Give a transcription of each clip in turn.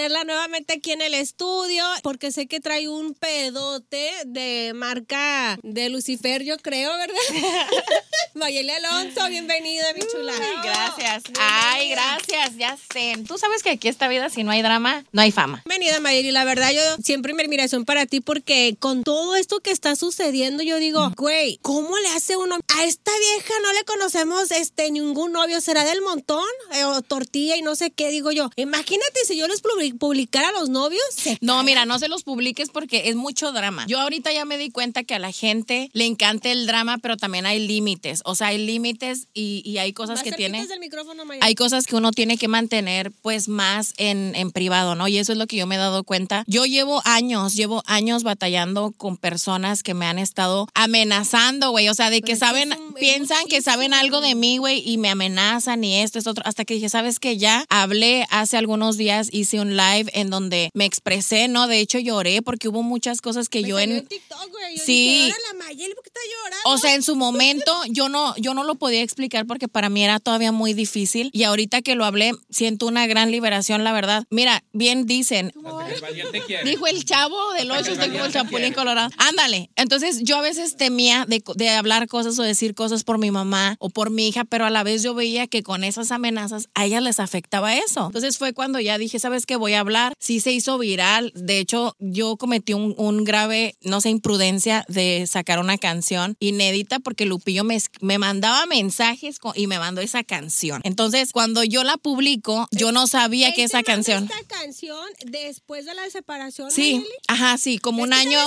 Tenerla nuevamente aquí en el estudio porque sé que trae un pedote de marca de Lucifer, yo creo, ¿verdad? Mayeli Alonso, bienvenida, mi chula. Ay, gracias. Ay, gracias, ya sé. Tú sabes que aquí esta vida, si no hay drama, no hay fama. Bienvenida, Mayeli. La verdad, yo siempre mi admiración para ti porque con todo esto que está sucediendo, yo digo, güey, ¿cómo le hace uno? A esta vieja no le conocemos este ningún novio, ¿será del montón? Eh, o tortilla y no sé qué, digo yo. Imagínate si yo les publi- publicara a los novios. No, mira, no se los publiques porque es mucho drama. Yo ahorita ya me di cuenta que a la gente le encanta el drama, pero también hay límites. O sea, hay límites y, y hay cosas Más que tiene. del micrófono. Hay cosas que uno tiene que mantener pues más en, en privado, ¿no? Y eso es lo que yo me he dado cuenta. Yo llevo años, llevo años batallando con personas que me han estado amenazando, güey. O sea, de que Pero que saben, un- piensan que saben algo de mí, güey, y me amenazan y esto es otro. Hasta que dije, ¿sabes qué? Ya hablé hace algunos días, hice un live en donde me expresé, ¿no? De hecho, lloré porque hubo muchas cosas que Me yo en... TikTok, güey. Yo Sí. dije, "Ahora la Mayeli, ¿por qué está llorando? O sea, en su momento yo no, yo no lo podía explicar porque para mí era todavía muy difícil y ahorita que lo hablé siento una gran liberación, la verdad. Mira, bien dicen, dijo el chavo del 8, estoy como el chapulín colorado. Ándale. Entonces yo a veces temía de, de hablar cosas o decir cosas por mi mamá o por mi hija, pero a la vez yo veía que con esas amenazas a ellas les afectaba eso. Entonces fue cuando ya dije, ¿sabes qué? Voy a hablar. Sí se hizo viral. De hecho, yo cometí un, un grave, no sé, imprudencia de sacar una canción inédita porque Lupillo me, me mandaba mensajes con- y me mandó esa canción. Entonces, cuando yo la publico, yo no sabía Él que esa canción... Esta canción después de la separación. Sí, ajá, sí, como un Es año.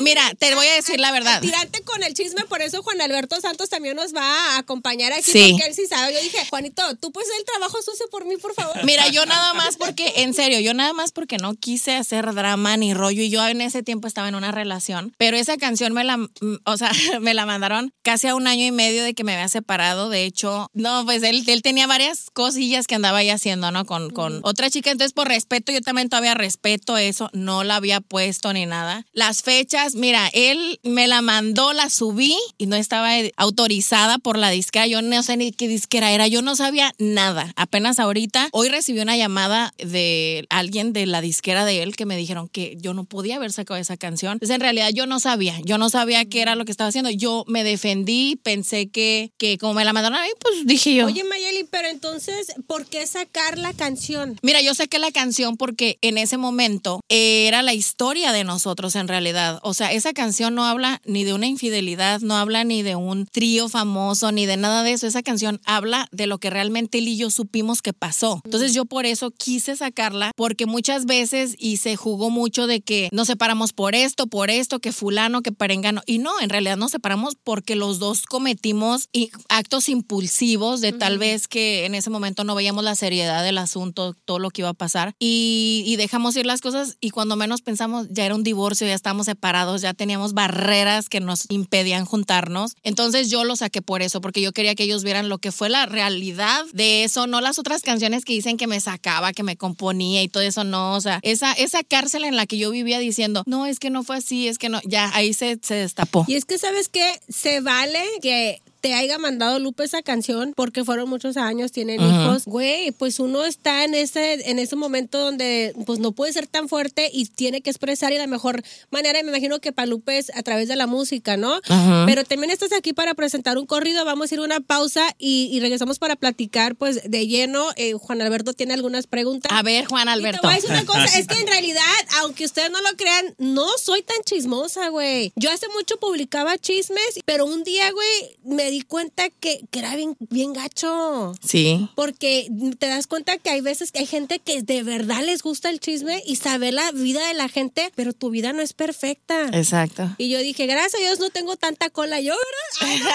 Mira, te voy a a- decir la verdad. tirarte con el chisme, por eso Juan Alberto Santos también nos va a acompañar aquí Sí. porque él sí sabe. Yo dije, Juanito, tú puedes hacer el trabajo sucio por mí, por favor. Mira, yo nada más porque, en serio, yo nada más porque no quise hacer drama ni rollo y yo en ese tiempo estaba en una relación, pero esa canción me la, mm, o sea, me la mandaron casi a un año y medio de que me había separado, de hecho, no, pues él, él tenía varias cosillas que andaba ahí haciendo, ¿no? Con, con otra chica, entonces por respeto, yo también todavía respeto eso, no la había puesto ni nada. Las fechas, mira, él me la mandó, la subí y no estaba eh, autorizada por la disquera, yo no sé ni qué disquera era, yo no sabía nada, apenas ahorita, hoy recibí una llamada de alguien de la disquera de él que me dijeron que yo no podía haber sacado esa canción. Entonces, en realidad yo no sabía, yo no sabía qué era lo que estaba haciendo. Yo me defendí, pensé que, que como me la mandaron a mí, pues dije yo. Oye, Mayeli, pero entonces, ¿por qué sacar la canción? Mira, yo saqué la canción porque en ese momento era la historia de nosotros en realidad. O sea, esa canción no habla ni de una infidelidad, no habla ni de un trío famoso, ni de nada de eso. Esa canción habla de lo que realmente él y yo supimos que pasó. Entonces yo por eso quise sacarla, porque muchas veces y se jugó mucho de que nos separamos por esto, por esto, que fulano, que perengano. Y no, en realidad nos separamos porque los dos cometimos actos impulsivos de tal vez que en ese momento no veíamos la seriedad del asunto, todo lo que iba a pasar. Y, y dejamos ir las cosas y cuando menos pensamos ya era un divorcio, ya estábamos separados, ya teníamos barreras que nos impedían juntarnos. Entonces yo lo saqué por eso, porque yo quería que ellos vieran lo que fue la realidad de eso, no las otras canciones que dicen que me sacaba, que me componía y todo eso, no. O sea, esa, esa cárcel en la que yo vivía diciendo, no, es que no fue así, es que no, ya ahí se, se destapó. Y es que, ¿sabes qué? Se vale que te haya mandado Lupe esa canción, porque fueron muchos años, tienen hijos, güey, pues uno está en ese, en ese momento donde pues no puede ser tan fuerte y tiene que expresar y la mejor manera, me imagino que para Lupe es a través de la música, ¿no? Pero también estás aquí para presentar un corrido, vamos a ir a una pausa y, y regresamos para platicar pues de lleno. Eh, Juan Alberto tiene algunas preguntas. A ver, Juan Y te Alberto. voy a decir una cosa, es que en realidad, aunque ustedes no lo crean, no soy tan chismosa, güey. Yo hace mucho publicaba chismes, pero un día, güey, me di cuenta que, que era bien, bien gacho. Sí. Porque te das cuenta que hay veces que hay gente que de verdad les gusta el chisme y saber la vida de la gente, pero tu vida no es perfecta. Exacto. Y yo dije, gracias a Dios no tengo tanta cola yo, ¿verdad?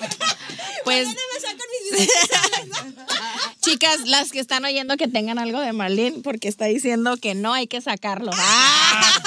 Ay, Pues, chicas, las que están oyendo que tengan algo de Marlene, porque está diciendo que no hay que sacarlo. Ah.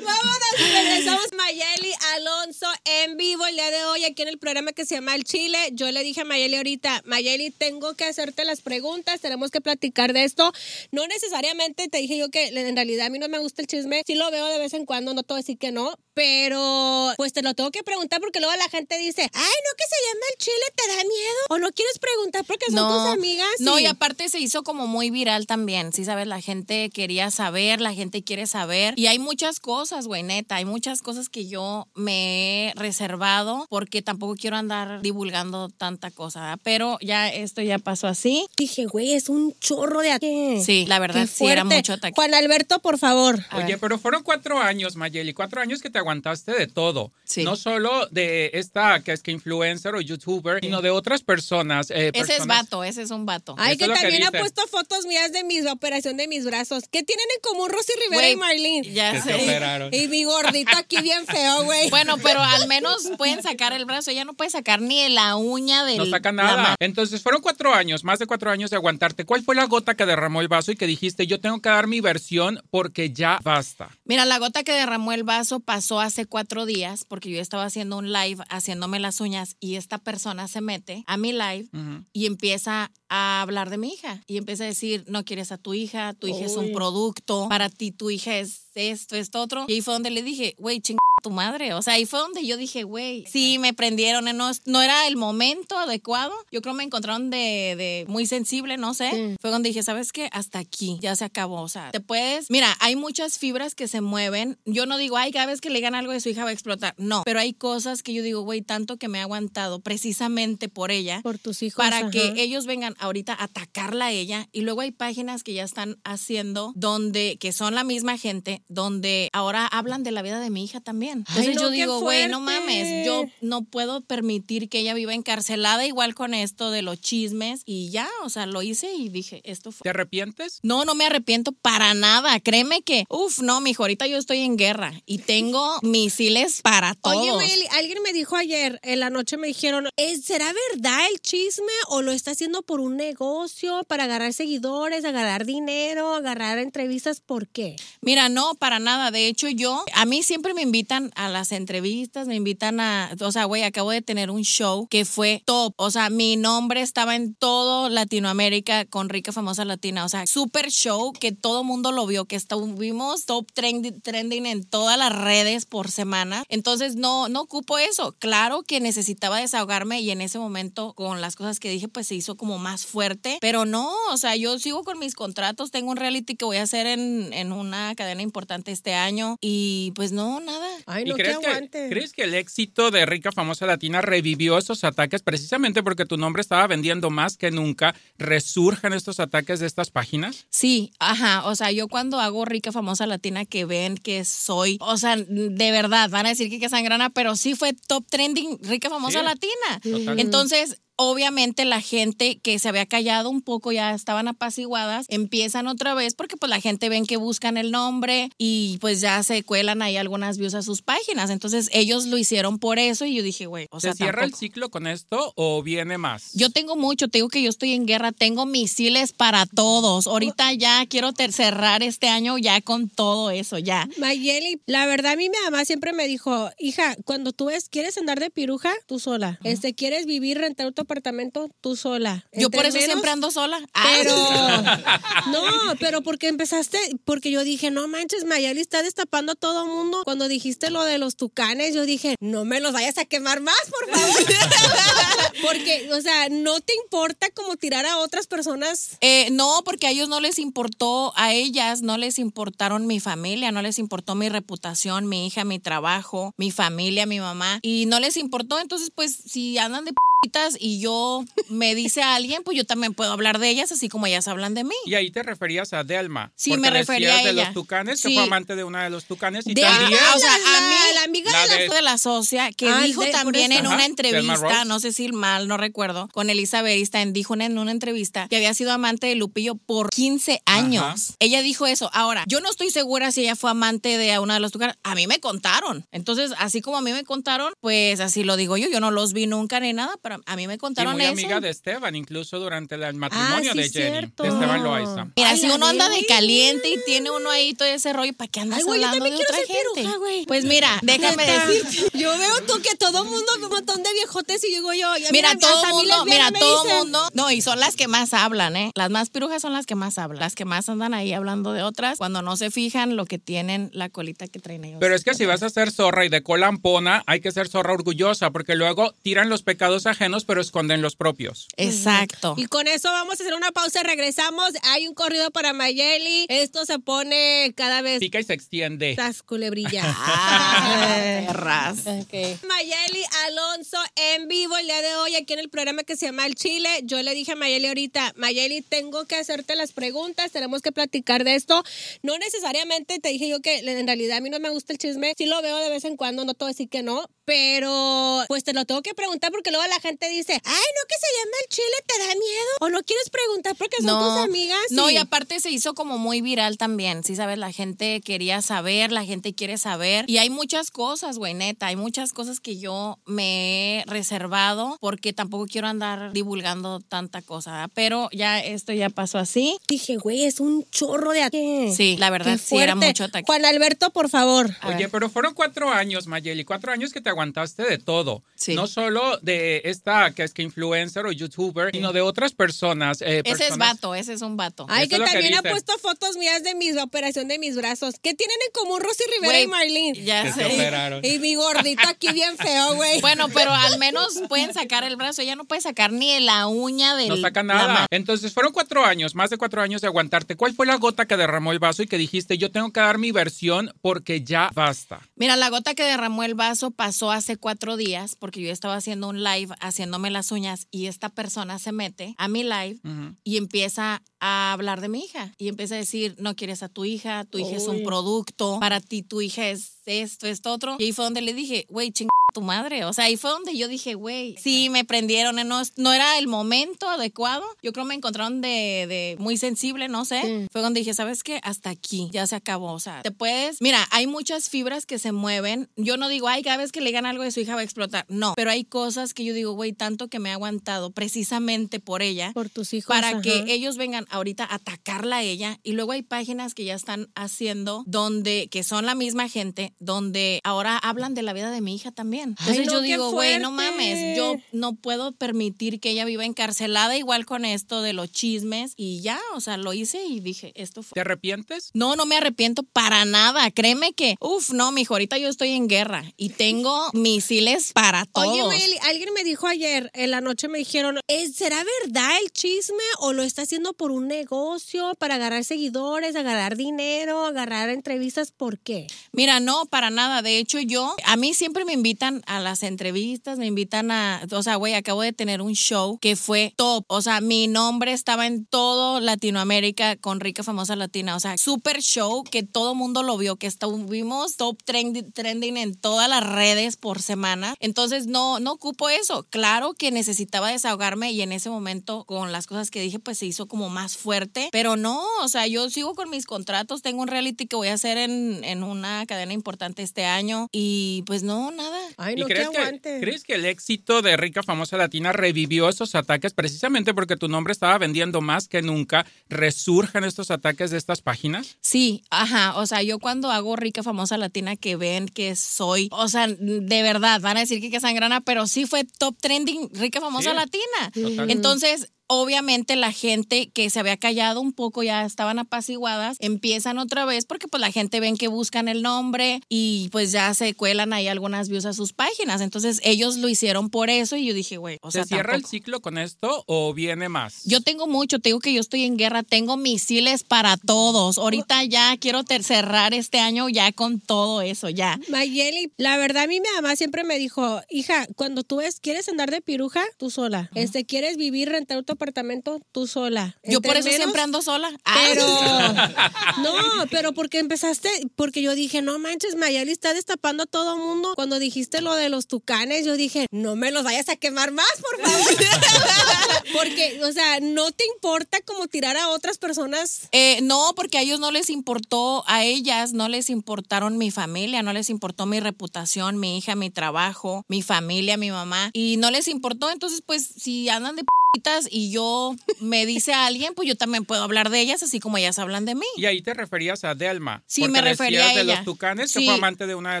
Vámonos regresamos. Mayeli Alonso en vivo el día de hoy aquí en el programa que se llama El Chile. Yo le dije a Mayeli ahorita, Mayeli, tengo que hacerte las preguntas, tenemos que platicar de esto. No necesariamente te dije yo que en realidad a mí no me gusta el chisme. Sí lo veo de vez en cuando, no a decir que no, pero pues te lo tengo que preguntar porque luego la gente dice, ay, no que se llama El Chile, ¿te da miedo? ¿O no quieres preguntar porque son tus amigas? No, y- y aparte se hizo como muy viral también, sí, sabes, la gente quería saber, la gente quiere saber. Y hay muchas cosas, güey, neta, hay muchas cosas que yo me he reservado porque tampoco quiero andar divulgando tanta cosa, ¿verdad? pero ya esto ya pasó así. Dije, güey, es un chorro de ataque. Sí, la verdad sí era fuerte. mucho ataque. Juan Alberto, por favor. A Oye, ver. pero fueron cuatro años, Mayeli, cuatro años que te aguantaste de todo. Sí. No solo de esta que es que influencer o youtuber, sino de otras personas. eh, Ese es vato, ese es un vato. Ay, que es lo que también ha puesto fotos mías de mi operación de mis brazos. ¿Qué tienen en común Rosy Rivera y Marlene? ya Que se sé. operaron. Y mi gordito aquí bien feo, güey. Bueno, pero al menos pueden sacar el brazo. Ella no puede sacar ni la uña del. No saca nada. Entonces fueron cuatro años, más de cuatro años de aguantarte. ¿Cuál fue la gota que derramó el vaso y que dijiste, yo tengo que dar mi versión porque ya basta? Mira, la gota que derramó el vaso pasó hace cuatro días porque yo estaba haciendo un live haciéndome las uñas y esta persona se mete a mi live y empieza a hablar de mi hija y empieza a decir, no quieres a tu hija, tu hija es un Uy. producto, para ti tu hija es esto, esto, otro. Y ahí fue donde le dije, güey, ching tu madre. O sea, ahí fue donde yo dije, güey, sí, me prendieron, eh, no, no era el momento adecuado. Yo creo me encontraron de, de muy sensible, no sé. Sí. Fue donde dije, ¿sabes qué? Hasta aquí, ya se acabó. O sea, te puedes. Mira, hay muchas fibras que se mueven. Yo no digo, ay, cada vez que le digan algo de su hija va a explotar. No, pero hay cosas que yo digo, güey, tanto que me he aguantado precisamente por ella. Por tus hijos. Para ajá. que ellos vengan ahorita a atacarla a ella. Y luego hay páginas que ya están haciendo donde, que son la misma gente, donde ahora hablan de la vida de mi hija también. Entonces no, yo digo, güey, no mames, yo no puedo permitir que ella viva encarcelada igual con esto de los chismes. Y ya, o sea, lo hice y dije, esto fue. ¿Te arrepientes? No, no me arrepiento para nada. Créeme que, uff, no, mijo, ahorita yo estoy en guerra y tengo misiles para todos. Oye, Mayeli, alguien me dijo ayer, en la noche me dijeron, ¿es- ¿será verdad el chisme o lo está haciendo por un negocio, para agarrar seguidores, agarrar dinero, agarrar entrevistas? ¿Por qué? Mira, no, para nada. De hecho, yo, a mí siempre me invitan a las entrevistas, me invitan a, o sea, güey, acabo de tener un show que fue top. O sea, mi nombre estaba en todo Latinoamérica con Rica Famosa Latina. O sea, super show que todo mundo lo vio, que estuvimos top trending, trending en todas las redes por semana. Entonces, no, no ocupo eso. Claro que necesitaba desahogarme y en ese momento, con las cosas que dije, pues se hizo como más fuerte. Pero no, o sea, yo sigo con mis contratos. Tengo un reality que voy a hacer en, en una cadena importante este año y pues no, nada. Ay, ¿Y no, que crees que, crees que el éxito de Rica Famosa Latina revivió esos ataques precisamente porque tu nombre estaba vendiendo más que nunca? ¿Resurjan estos ataques de estas páginas? Sí, ajá, o sea, yo cuando hago rica famosa latina que ven que soy, o sea, de verdad, van a decir que que sangrana, pero sí fue top trending rica famosa Sí, latina. total. Entonces, obviamente la gente que se había callado un poco ya estaban apaciguadas, empiezan otra vez porque pues la gente ven que buscan el nombre y pues ya se cuelan ahí algunas views a sus páginas. Entonces, ellos lo hicieron por eso y yo dije, güey, o sea, ¿Se cierra el ciclo con esto o viene más? yo tengo mucho, te digo que yo estoy en guerra, tengo misiles para todos. Ahorita ya quiero cerrar este año ya con todo eso, ya. Mayeli, la verdad a mí mi mamá siempre me dijo, hija, cuando tú ves, quieres andar de piruja, tú sola. Este, quieres vivir, rentar tu tu apartamento tú sola. Yo por eso menos, siempre ando sola. Ah. Pero no, pero porque empezaste, porque yo dije, no manches, Mayali está destapando a todo mundo. Cuando dijiste lo de los tucanes, yo dije, no me los vayas a quemar más, por favor. porque, o sea, no te importa como tirar a otras personas. Eh, no, porque a ellos no les importó, a ellas no les importaron mi familia, no les importó mi reputación, mi hija, mi trabajo, mi familia, mi mamá, y no les importó. Entonces, pues, si andan de p***itas y yo me dice a alguien, pues yo también puedo hablar de ellas, así como ellas hablan de mí. Y ahí te referías a Delma. Sí, me refería a de ella. los tucanes, Sí. que fue amante de una de los tucanes. Y De- también. o sea, la, a mí, la amiga la de la de- de la socia que Ah, dijo de- también en Ajá, una entrevista, no sé si mal, no recuerdo, con Elisa Beristain, dijo en una entrevista que había sido amante de Lupillo por 15 años. Ajá. Ella dijo eso. Ahora, yo no estoy segura si ella fue amante de una de los tucanes. A mí me contaron. Entonces, así como a mí me contaron, pues así lo digo yo. Yo no los vi nunca ni nada, pero a mí me Y contaron muy eso. amiga de Esteban, incluso durante el matrimonio Ah, sí, de Jenny, cierto. de Esteban Loaiza. Mira, Ay, si uno anda de- caliente y tiene uno ahí todo ese rollo, ¿para qué andas Ay, güey, yo hablando de otra ser gente? piruja, güey. Pues mira, déjame decirte. Yo veo tú que todo mundo, un montón de viejotes y digo yo, ya Mira, hasta todo mundo, mira, todo dicen. mundo. No, y son las que más hablan, ¿eh? Las más pirujas son las que más hablan. Las que más andan ahí hablando de otras cuando no se fijan lo que tienen la colita que traen ellos. Pero es que si vas a ser zorra y de cola ampona, hay que ser zorra orgullosa, porque luego tiran los pecados ajenos, pero esconden los propios. Exacto. Y con eso vamos a hacer una pausa, regresamos. Hay un corrido para Mayeli. Esto se pone cada vez Pica y se extiende. estas culebrillas. Ah, perras. Mayeli Alonso en vivo el día de hoy aquí en el programa que se llama El Chile. Yo le dije a Mayeli ahorita, Mayeli, tengo que hacerte las preguntas, tenemos que platicar de esto. No necesariamente te dije yo que en realidad a mí no me gusta el chisme, sí lo veo de vez en cuando, no te voy a decir que no, pero pues te lo tengo que preguntar porque luego la gente dice, ay, no que se llama El Chile, ¿te da miedo? ¿O no quieres preguntar porque son tus amigas? No, y- aparte se hizo como muy viral también. Sí, sabes, la gente quería saber, la gente quiere saber. Y hay muchas cosas, güey, neta. Hay muchas cosas que yo me he reservado porque tampoco quiero andar divulgando tanta cosa. ¿verdad? Pero ya esto ya pasó así. Dije, güey, es un chorro de ataque. Sí, la verdad, sí, era fuerte. mucho ataque. Juan Alberto, por favor. Oye, pero fueron cuatro años, Mayeli, cuatro años que te aguantaste de todo. Sí. No solo de esta que es que influencer o youtuber, sino de otras personas. eh, Ese es vato, ese es un vato. Ay, Eso que es lo que también ha puesto fotos mías de mi operación de mis brazos. ¿Qué tienen en común Rosy Rivera y Marlene? ya Que se sé. operaron. Y mi gordito aquí bien feo, güey. Bueno, pero al menos pueden sacar el brazo. Ella no puede sacar ni la uña del. No saca nada. Entonces fueron cuatro años, más de cuatro años de aguantarte. ¿Cuál fue la gota que derramó el vaso y que dijiste, yo tengo que dar mi versión porque ya basta? Mira, la gota que derramó el vaso pasó hace cuatro días porque yo estaba haciendo un live haciéndome las uñas y esta persona se mete a mi live y empieza a hablar de mi hija y empieza a decir, no quieres a tu hija, tu hija es un producto, para ti tu hija es esto, esto, otro. Y ahí fue donde le dije, güey, ching tu madre. O sea, ahí fue donde yo dije, güey, sí, me prendieron, no, no era el momento adecuado. Yo creo me encontraron de, de muy sensible, no sé. Fue donde dije, ¿sabes qué? Hasta aquí, ya se acabó. O sea, te puedes, mira, hay muchas fibras que se mueven. Yo no digo, ay, cada vez que le digan algo de su hija va a explotar. No, pero hay cosas que yo digo, güey, tanto que me ha aguantado precisamente por ella Por tus hijos. para ajá. que ellos vengan ahorita a atacarla a ella y luego hay páginas que ya están haciendo donde que son la misma gente donde ahora hablan de la vida de mi hija también Entonces no, yo digo güey no mames yo no puedo permitir que ella viva encarcelada igual con esto de los chismes y ya o sea lo hice y dije esto fue ¿Te arrepientes? no, no me arrepiento para nada. Créeme que, uf, no, mijo, ahorita yo estoy en guerra y tengo misiles para todos. Oye, Mayeli, alguien me dijo ayer, en la noche me dijeron, ¿es- ¿será verdad el chisme o lo está haciendo por un negocio, para agarrar seguidores, agarrar dinero, agarrar entrevistas? ¿Por qué? Mira, no, para nada. De hecho, yo, a mí siempre me invitan a las entrevistas, me invitan a, o sea, güey, acabo de tener un show que fue top. O sea, mi nombre estaba en todo Latinoamérica con Rica Famosa Latina. O sea, super show que todo mundo lo vio, que estuvimos top trending, trending en todas las redes por semana. Entonces, no, no ocupo eso. Claro que necesitaba desahogarme y en ese momento, con las cosas que dije, pues se hizo como más fuerte. Pero no, o sea, yo sigo con mis contratos. Tengo un reality que voy a hacer en, en una cadena importante este año y pues no, nada. Ay, ¿Y no, que crees que, aguante. crees que el éxito de Rica Famosa Latina revivió esos ataques precisamente porque tu nombre estaba vendiendo más que nunca? ¿Resurjan estos ataques de estas páginas? Sí, ajá. O sea, yo cuando hago rica famosa latina que ven que soy, o sea, de verdad, van a decir que qué sangrana, pero sí fue top trending rica famosa Sí, latina. total. Entonces, obviamente la gente que se había callado un poco ya estaban apaciguadas, empiezan otra vez porque pues la gente ven que buscan el nombre y pues ya se cuelan ahí algunas views a sus páginas. Entonces, ellos lo hicieron por eso y yo dije, güey, o sea, ¿Se cierra el ciclo con esto o viene más? Yo tengo mucho, te digo que yo estoy en guerra, tengo misiles para todos. Ahorita ya quiero cerrar este año ya con todo eso, ya. Mayeli, la verdad a mí mi mamá siempre me dijo, hija, cuando tú ves, quieres andar de piruja, tú sola. Este, quieres vivir, rentar tu apartamento, tú sola. Yo por eso menos- siempre ando sola. Ah. Pero no, pero porque empezaste, porque yo dije, no manches, Mayeli está destapando a todo mundo. Cuando dijiste lo de los tucanes, yo dije, no me los vayas a quemar más, por favor. porque, o sea, no te importa como tirar a otras personas. Eh, no, porque a ellos no les importó, a ellas no les importaron mi familia, no les importó mi reputación, mi hija, mi trabajo, mi familia, mi mamá, y no les importó. Entonces, pues, si andan de p***itas y yo me dice a alguien, pues yo también puedo hablar de ellas, así como ellas hablan de mí. Y ahí te referías a Delma. Sí, porque me refería a de ella. los tucanes, que Sí. fue amante de una de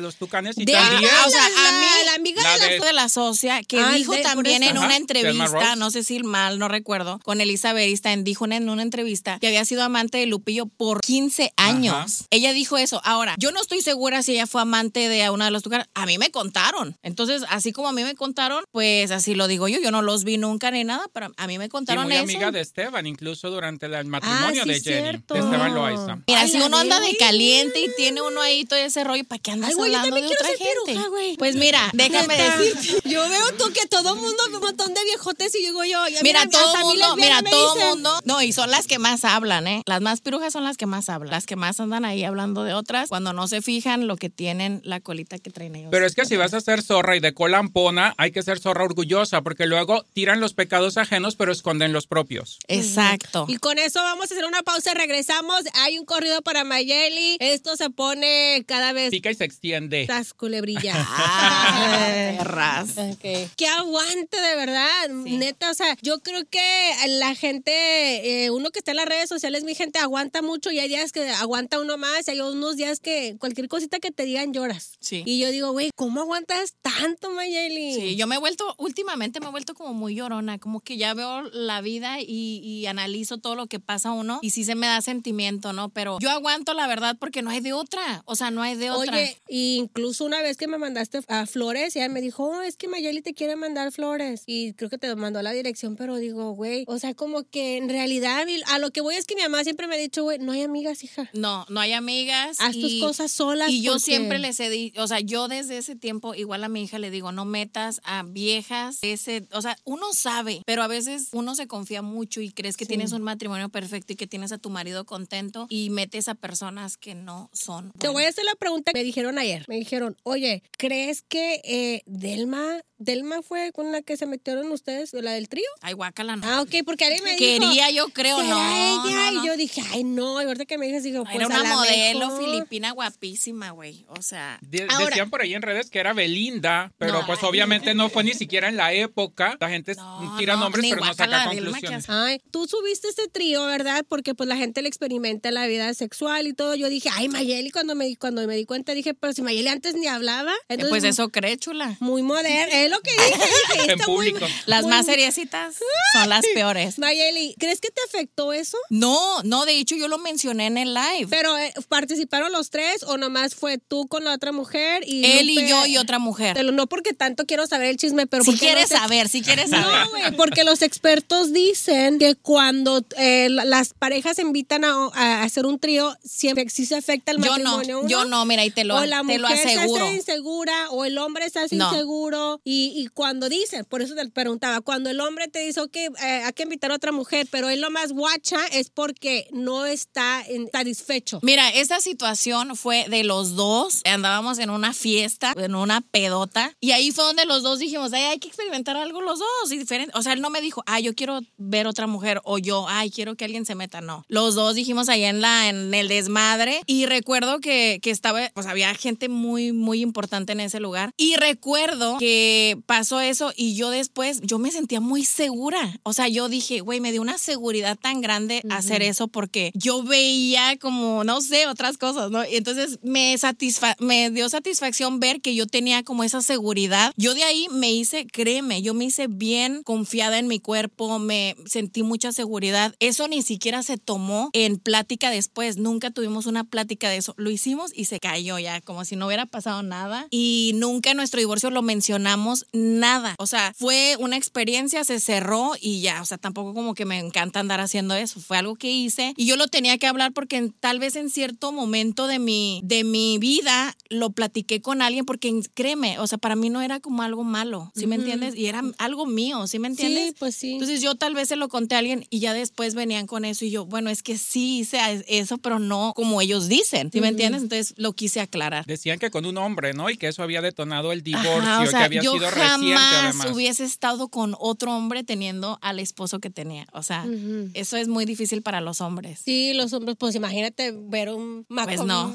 los tucanes. Y De- también. o sea, la, a mí, la amiga la de la de- de la socia que Ah, dijo de- también en Ajá, una entrevista, no sé si mal, no recuerdo, con en- dijo en, una entrevista que había sido amante de Lupillo por 15 años. Ajá. Ella dijo eso. Ahora, yo no estoy segura si ella fue amante de una de los tucanes. A mí me contaron. Entonces, así como a mí me contaron, pues así lo digo yo. Yo no los vi nunca ni nada, pero a mí me Y contaron muy eso. amiga de Esteban, incluso durante el matrimonio sí, de Jenny, cierto. de Esteban Loaiza. Mira, Ay, si uno anda de caliente y tiene uno ahí todo ese rollo, ¿para qué andas Ay, güey, yo hablando de otra ser gente? piruja, güey. Pues mira, déjame Neta. decirte. Yo veo tú que todo mundo, un montón de viejotes y digo yo, ya Mira, hasta todo mundo, mira, todo dicen. mundo. No, y son las que más hablan, ¿eh? Las más pirujas son las que más hablan. Las que más andan ahí hablando de otras cuando no se fijan lo que tienen la colita que traen ellos. Pero es que si vas a ser zorra y de cola ampona, hay que ser zorra orgullosa, porque luego tiran los pecados ajenos, pero esconden los propios. Exacto. Y con eso vamos a hacer una pausa, regresamos. Hay un corrido para Mayeli. Esto se pone cada vez Pica y se extiende. más culebrilla. Ah, perras. Que aguante de verdad, neta, o sea, yo creo que la gente, eh, uno que está en las redes sociales, mi gente aguanta mucho y hay días que aguanta uno más y hay unos días que cualquier cosita que te digan lloras. Sí. Y yo digo, güey, ¿cómo aguantas tanto, Mayeli? Sí, yo me he vuelto, últimamente me he vuelto como muy llorona, como que ya veo la vida y, y analizo todo lo que pasa a uno y sí se me da sentimiento, ¿no? Pero yo aguanto la verdad porque no hay de otra, o sea, no hay de otra. Oye, incluso una vez que me mandaste a flores, ella me dijo, oh, es que Mayeli te quiere mandar flores. Y creo que te mandó la dirección, pero digo, güey, o sea, como que en realidad a lo que voy es que mi mamá siempre me ha dicho, güey, no hay amigas, hija. No, no hay amigas. Haz tus cosas solas. Y yo porque- siempre les he dicho, o sea, yo desde ese tiempo, igual a mi hija le digo, no metas a viejas, ese, o sea, uno sabe, pero a veces uno se confía mucho y crees que tienes un matrimonio perfecto y que tienes a tu marido contento y metes a personas que no son. Te voy a hacer la pregunta que me dijeron ayer. Me dijeron, oye, ¿crees que eh, Delma, Delma fue con la que se metieron ustedes, la del trío? Ay, guácala, no. Ah, ok, porque alguien me dijo. Quería, yo creo, ¿será no, ella? no, no. Y yo dije, ay, no. Y ahorita que me dices, digo, pues Era a una la modelo mejor. filipina guapísima, güey. O sea, De- Ahora- decían por ahí en redes que era Belinda, pero No. pues obviamente no fue ni siquiera en la época. La gente No, tira no, nombres, pero no guácala, conclusiones. Ay, tú subiste este trío, ¿verdad? Porque pues la gente le experimenta la vida sexual y todo. Yo dije, ay, Mayeli, cuando me, cuando me di cuenta, dije, pero si Mayeli antes ni hablaba. Entonces, pues eso cree, chula. Muy moderno. Es lo que dije. dije, En muy- público. Las muy- más seriecitas son las peores. Mayeli, ¿crees que te afectó eso? No, no, de hecho yo lo mencioné en el live. Pero eh, participaron los tres o nomás fue tú con la otra mujer y Él Lupe? y yo y otra mujer. Te lo- No porque tanto quiero saber el chisme, pero Si quieres saber, si quieres saber. No, güey, porque los expertos dicen que cuando eh, la- las parejas se invitan a, a hacer un trío, siempre sí se afecta el Yo no, matrimonio. uno. yo no, mira, y te lo, o la te lo mujer aseguro. se hace insegura o el hombre se hace No. inseguro y, y cuando dicen, por eso te preguntaba, cuando el hombre te dice, ok, eh, hay que invitar a otra mujer, pero él lo más guacha es porque no está en- satisfecho. Mira, esa situación fue de los dos. Andábamos en una fiesta, en una pedota. Y ahí fue donde los dos dijimos, "Ay, hay que experimentar algo los dos. Y diferente. O sea, él no me dijo, ah, yo yo quiero ver otra mujer o yo, ay, quiero que alguien se meta. No. Los dos dijimos allá en, la, en el desmadre y recuerdo que, que estaba, pues había gente muy, muy importante en ese lugar. Y recuerdo que pasó eso y yo después, yo me sentía muy segura. O sea, yo dije, güey, me dio una seguridad tan grande hacer eso porque yo veía como, no sé, otras cosas, ¿no? Y entonces me, satisfa me dio satisfacción ver que yo tenía como esa seguridad. Yo de ahí me hice, créeme, yo me hice bien confiada en mi cuerpo, me sentí mucha seguridad. Eso ni siquiera se tomó en plática después, nunca tuvimos una plática de eso. Lo hicimos y se cayó ya, como si no hubiera pasado nada. Y nunca en nuestro divorcio lo mencionamos nada. O sea, fue una experiencia, se cerró y ya. O sea, tampoco como que me encanta andar haciendo eso. Fue algo que hice y yo lo tenía que hablar porque tal vez en cierto momento de mi, de mi vida lo platiqué con alguien porque créeme, o sea, para mí no era como algo malo, ¿sí me entiendes? Y era algo mío, ¿sí me entiendes? Sí, pues sí. Entonces yo tal vez se lo conté a alguien y ya después venían con eso y yo, bueno, es que sí hice eso, pero no como ellos dicen, ¿sí me entiendes? Entonces lo quise aclarar. Decían que con un hombre, ¿no? Y que eso había detonado el divorcio, Ajá, o sea, que había yo sido jamás reciente además. hubiese estado con otro hombre teniendo al esposo que tenía. O sea, eso es muy difícil para los hombres. Sí, los hombres, pues imagínate ver un Pues no.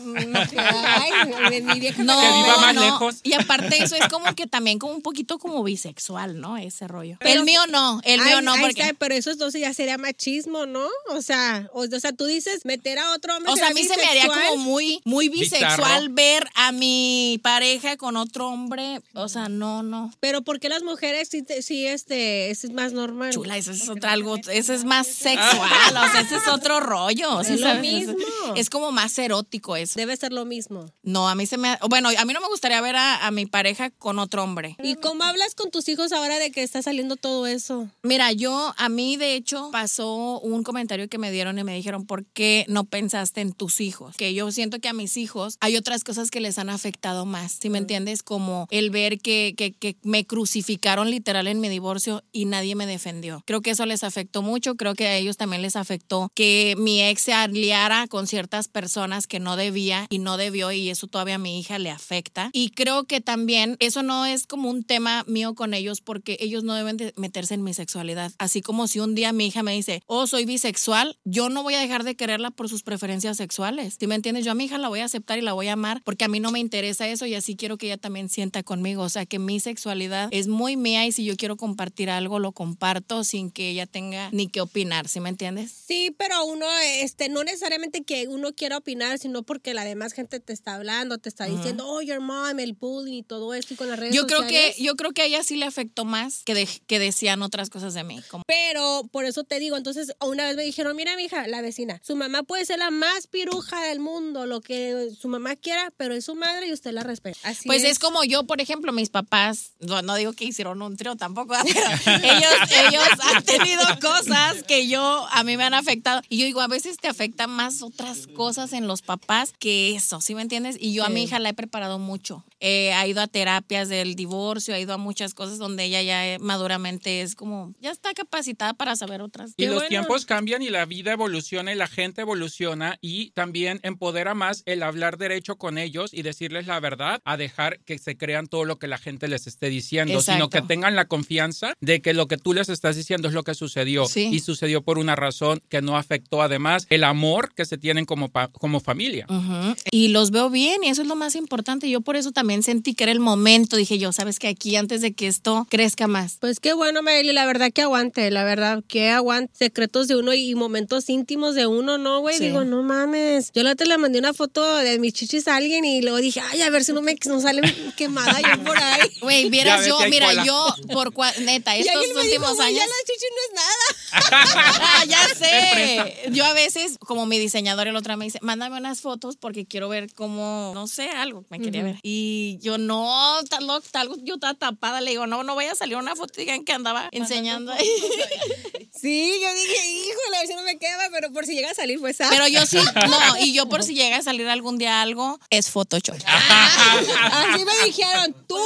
Ay, mi vieja No, Que viva más no. lejos. Y aparte eso es como que también como un poquito como bisexual, ¿no? Ese rollo. Pero el mío no, el mío No, porque... está, pero eso entonces ya sería machismo, ¿no? O sea, o, o sea, tú dices meter a otro hombre. O sea, a ¿será mí se me haría como muy, muy bisexual Bizarro. ver a mi pareja con otro hombre. O sea, no, no. Pero ¿por qué las mujeres sí, te- sí este, es más normal? Chula, eso es otra algo, eso es más sexual, o sea, ese es otro rollo. ¿sí Es lo sabes? mismo. Es como más erótico eso. Debe ser lo mismo. No, a mí se me, bueno, a mí no me gustaría ver a, a mi pareja con otro hombre. ¿Y cómo hablas con tus hijos ahora de que está saliendo todo eso? Mira, yo, a mí de hecho pasó un comentario que me dieron y me dijeron, ¿por qué no pensaste en tus hijos? Que yo siento que a mis hijos hay otras cosas que les han afectado más, ¿sí me entiendes? Como el ver que, que, que me crucificaron literal en mi divorcio y nadie me defendió. Creo que eso les afectó mucho, creo que a ellos también les afectó que mi ex se aliara con ciertas personas que no debía y no debió y eso todavía a mi hija le afecta. Y creo que también eso no es como un tema mío con ellos porque ellos no deben de meterse en mi sexualidad. Así como si un día mi hija me dice, oh, soy bisexual, yo no voy a dejar de quererla por sus preferencias sexuales. ¿Sí me entiendes? Yo a mi hija la voy a aceptar y la voy a amar porque a mí no me interesa eso y así quiero que ella también sienta conmigo. O sea, que mi sexualidad es muy mía y si yo quiero compartir algo, lo comparto sin que ella tenga ni que opinar. ¿Sí me entiendes? Sí, pero uno, este, no necesariamente que uno quiera opinar, sino porque la demás gente te está hablando, te está diciendo, oh, your mom, el bullying y todo esto y con las redes Yo creo que sociales. yo creo que a ella sí le afectó más que, de- que decían otras cosas de mí. Como, Pero por eso te digo, entonces una vez me dijeron, mira, mija, la vecina, su mamá puede ser la más piruja del mundo, lo que su mamá quiera, pero es su madre y usted la respeta. Así pues es. como yo, por ejemplo, mis papás, no, no digo que hicieron un trío tampoco, pero ellos, ellos han tenido cosas que yo, a mí me han afectado. Y yo digo, a veces te afectan más otras cosas en los papás que eso, ¿sí me entiendes? Y yo a mi hija la he preparado mucho. Eh, ha ido a terapias del divorcio, ha ido a muchas cosas donde ella ya eh, maduramente es como, ya está capacitada para saber otras. Y Qué los bueno. tiempos cambian y la vida evoluciona y la gente evoluciona y también empodera más el hablar derecho con ellos y decirles la verdad a dejar que se crean todo lo que la gente les esté diciendo, sino Exacto. que tengan la confianza de que lo que tú les estás diciendo es lo que sucedió Sí. y sucedió por una razón que no afectó además el amor que se tienen como, como familia. Ujú. Y los veo bien y eso es lo más importante. Yo por eso también sentí que era el momento. Dije yo, sabes que aquí antes de que esto crezca más. Pues qué bueno, Mayeli, la verdad que aguante, la verdad que aguante secretos de uno y momentos íntimos de uno, ¿no, güey? Sí. Digo, no mames. Yo la otra le mandé una foto de mis chichis a alguien y luego dije, ay, a ver si no me no sale quemada yo por ahí. Güey, vieras yo, mira, cola. yo por cua- neta, Y estos alguien me dijo, últimos "Güey, años. Ya la chichi no es nada. Ah, ya sé. Yo a veces, como mi diseñador el otro me dice, mándame unas fotos porque quiero ver cómo, no sé, algo me quería ver. Y yo no, tal, tal, yo estaba tapada, le digo, no, no vaya a salir una foto y digan que andaba enseñando ahí. Sí, yo dije, híjole, a ver si no me queda, pero por si llega a salir, pues ah. Pero yo sí, no, y yo por si llega a salir algún día algo, es Photoshop. Así me dijeron, tú,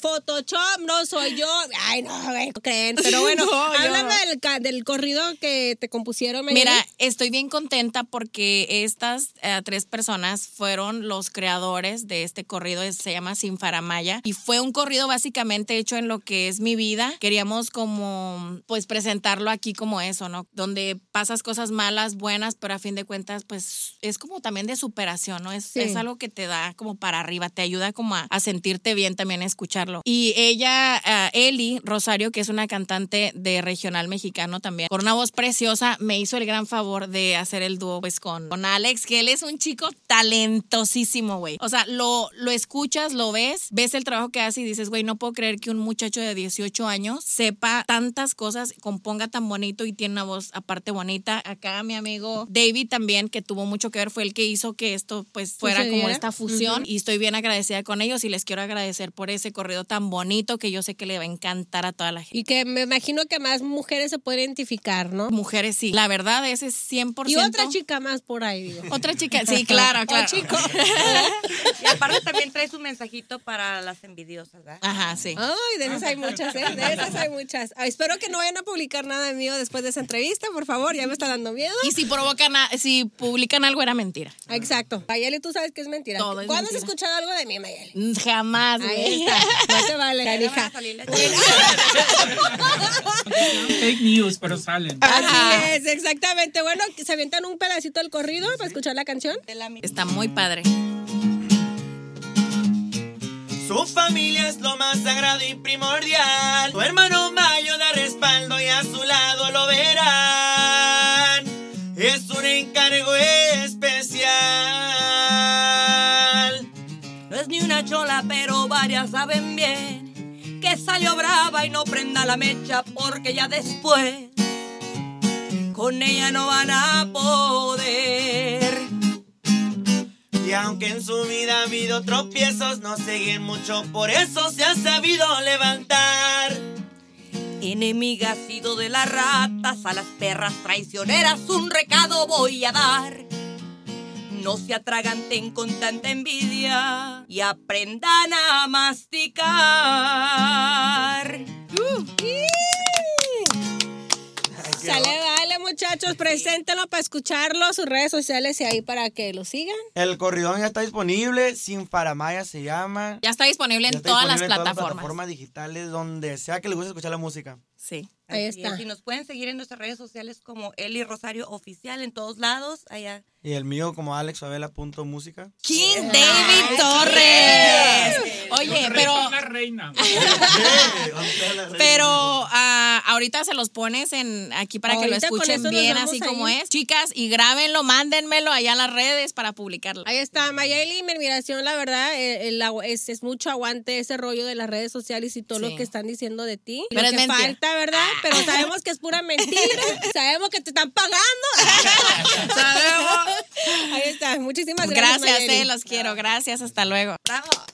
Photoshop, no soy yo. Ay, no, güey, creen. Pero bueno, No, háblame no. del, del corrido que te compusieron. Mira, estoy bien contenta porque estas eh, tres personas fueron los creadores de este corrido, se llama Sin Faramaya, y fue un corrido básicamente hecho en lo que es mi vida. Queríamos como, pues, presentarlo aquí como eso, ¿no? Donde pasas cosas malas, buenas, pero a fin de cuentas, pues, es como también de superación, ¿no? Es, Sí. es algo que te da como para arriba, te ayuda como a, a sentirte bien también a escucharlo. Y ella, ah, Eli Rosario, que es una cantante de regional mexicano también, con una voz preciosa, me hizo el gran favor de hacer el dúo pues con, con Alex, que él es un chico talentosísimo, güey. O sea, lo, lo escuchas, lo ves, ves el trabajo que hace y dices, güey, no puedo creer que un muchacho de 18 años sepa tantas cosas, componga tan bonito y tiene una voz aparte bonita. Acá mi amigo David también, que tuvo mucho que ver, fue el que hizo que esto pues fuera como esta fusión y estoy bien agradecida con ellos y les quiero agradecer por ese corrido tan bonito que yo sé que le va a encantar a toda la gente. Y que me imagino que más mujeres se pueden identificar, ¿no? Mujeres, sí. La verdad, ese es 100%. Y otra chica más por ahí, digo. Otra chica, sí, claro, claro. chico. Y aparte también trae su mensajito para las envidiosas, ¿verdad? Ajá, sí. Ay, de esas hay muchas, ¿eh? De esas hay muchas. Ay, espero que no vayan a publicar nada mío después de esa entrevista, por favor, ya me está dando miedo. Y si provocan, a- si publican algo era mentira. Exacto. Mayeli, tú sabes que es mentira. Todo es ¿Cuándo has escuchado algo de mí, Mayeli? Jamás, Ahí está. No te vale, canija. Fake news, pero salen. Así es, exactamente. Bueno, se avientan un pedacito del corrido para escuchar la canción. Está muy padre. Su familia es lo más sagrado y primordial. Tu hermano Mayo da respaldo y a su lado lo verán. Es un encargo especial. No es ni una chola, pero varias saben bien que salió brava y no prenda la mecha porque ya después con ella no van a poder. Y aunque en su vida ha habido tropiezos, no siguen mucho, por eso se ha sabido levantar. Enemiga ha sido de las ratas, a las perras traicioneras un recado voy a dar. No se atraganten con tanta envidia y aprendan a masticar. Muchachos, preséntenlo para escucharlo, sus redes sociales y ahí para que lo sigan. El corridón ya está disponible, Sin Faramaya se llama. Ya está disponible Ya en está todas las disponible en todas plataformas. plataformas digitales, donde sea que les guste escuchar la música. Sí. Ahí Así está. es, Y nos pueden seguir en nuestras redes sociales como Eli Rosario Oficial en todos lados. Allá. Y el mío como alexfavela.música. King David Torres. Oye, pero La reina. Pero ah, ahorita se los pones en aquí para que lo escuchen bien así ahí. como es. Chicas, y grábenlo, mándenmelo allá en las redes para publicarlo. Ahí está, Mayeli, mi admiración, la verdad, eh, el agu- es, es mucho aguante ese rollo de las redes sociales y todo Sí. lo que están diciendo de ti. Pero lo es que mentira. falta, ¿verdad? Pero sabemos que es pura mentira. sabemos que te están pagando. Sabemos. Ahí está, muchísimas gracias. Gracias, eh, los quiero. Gracias, hasta luego. ¡Bravo!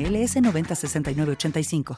906985.